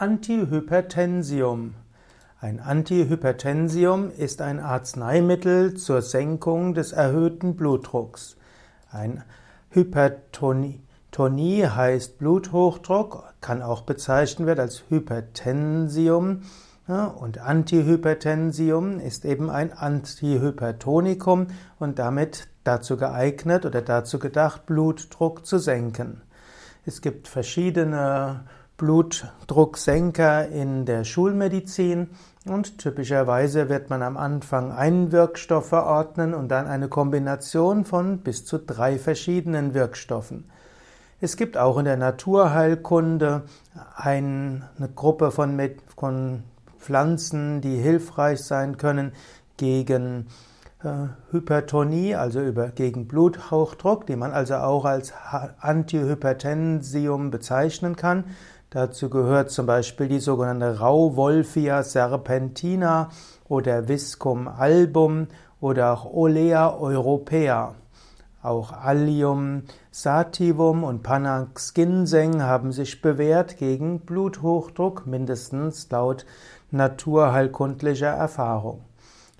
Antihypertensium. Ein Antihypertensium ist ein Arzneimittel zur Senkung des erhöhten Blutdrucks. Ein Hypertonie heißt Bluthochdruck, kann auch bezeichnet werden als Hypertensium. Und Antihypertensium ist eben ein Antihypertonikum und damit dazu geeignet oder dazu gedacht, Blutdruck zu senken. Es gibt verschiedene Blutdrucksenker in der Schulmedizin und typischerweise wird man am Anfang einen Wirkstoff verordnen und dann eine Kombination von bis zu drei verschiedenen Wirkstoffen. Es gibt auch in der Naturheilkunde eine Gruppe von, Pflanzen, die hilfreich sein können gegen äh, Hypertonie, also über, gegen Bluthochdruck, die man also auch als Antihypertensium bezeichnen kann. Dazu gehört zum Beispiel die sogenannte Rauwolfia serpentina oder Viscum album oder auch Olea europea. Auch Allium sativum und Panax ginseng haben sich bewährt gegen Bluthochdruck, mindestens laut naturheilkundlicher Erfahrung.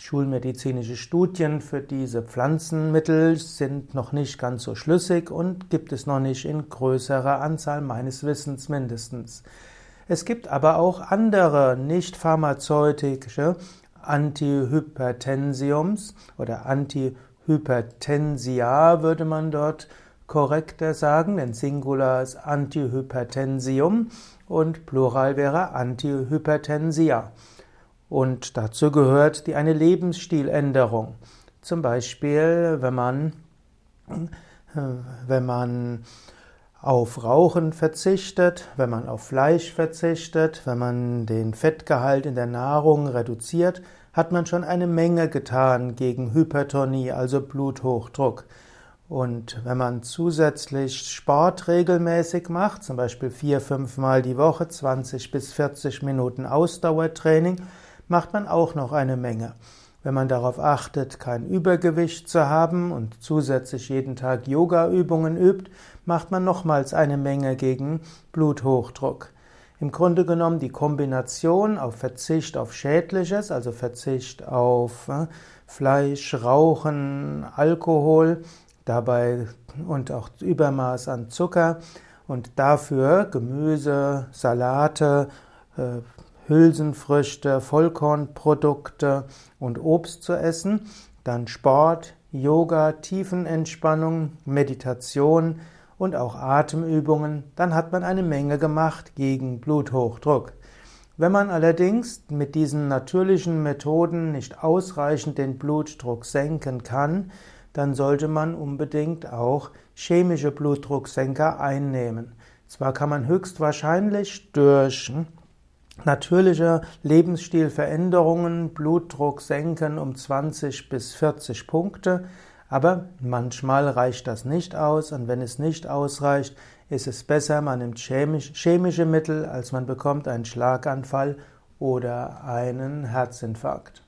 Schulmedizinische Studien für diese Pflanzenmittel sind noch nicht ganz so schlüssig und gibt es noch nicht in größerer Anzahl, meines Wissens mindestens. Es gibt aber auch andere nicht pharmazeutische Antihypertensiums oder Antihypertensia würde man dort korrekter sagen, denn Singular ist Antihypertensium und Plural wäre Antihypertensia. Und dazu gehört die eine Lebensstiländerung. Zum Beispiel, wenn man, äh, wenn man auf Rauchen verzichtet, wenn man auf Fleisch verzichtet, wenn man den Fettgehalt in der Nahrung reduziert, hat man schon eine Menge getan gegen Hypertonie, also Bluthochdruck. Und wenn man zusätzlich Sport regelmäßig macht, zum Beispiel vier, fünf Mal die Woche, 20 bis 40 Minuten Ausdauertraining, macht man auch noch eine Menge. Wenn man darauf achtet, kein Übergewicht zu haben und zusätzlich jeden Tag Yoga-Übungen übt, macht man nochmals eine Menge gegen Bluthochdruck. Im Grunde genommen die Kombination auf Verzicht auf Schädliches, also Verzicht auf äh, Fleisch, Rauchen, Alkohol, dabei und auch Übermaß an Zucker und dafür Gemüse, Salate, äh, Hülsenfrüchte, Vollkornprodukte und Obst zu essen, dann Sport, Yoga, Tiefenentspannung, Meditation und auch Atemübungen, dann hat man eine Menge gemacht gegen Bluthochdruck. Wenn man allerdings mit diesen natürlichen Methoden nicht ausreichend den Blutdruck senken kann, dann sollte man unbedingt auch chemische Blutdrucksenker einnehmen. Zwar kann man höchstwahrscheinlich durch Natürliche Lebensstilveränderungen, Blutdruck senken um 20 bis 40 Punkte, aber manchmal reicht das nicht aus und wenn es nicht ausreicht, ist es besser, man nimmt chemische Mittel, als man bekommt einen Schlaganfall oder einen Herzinfarkt.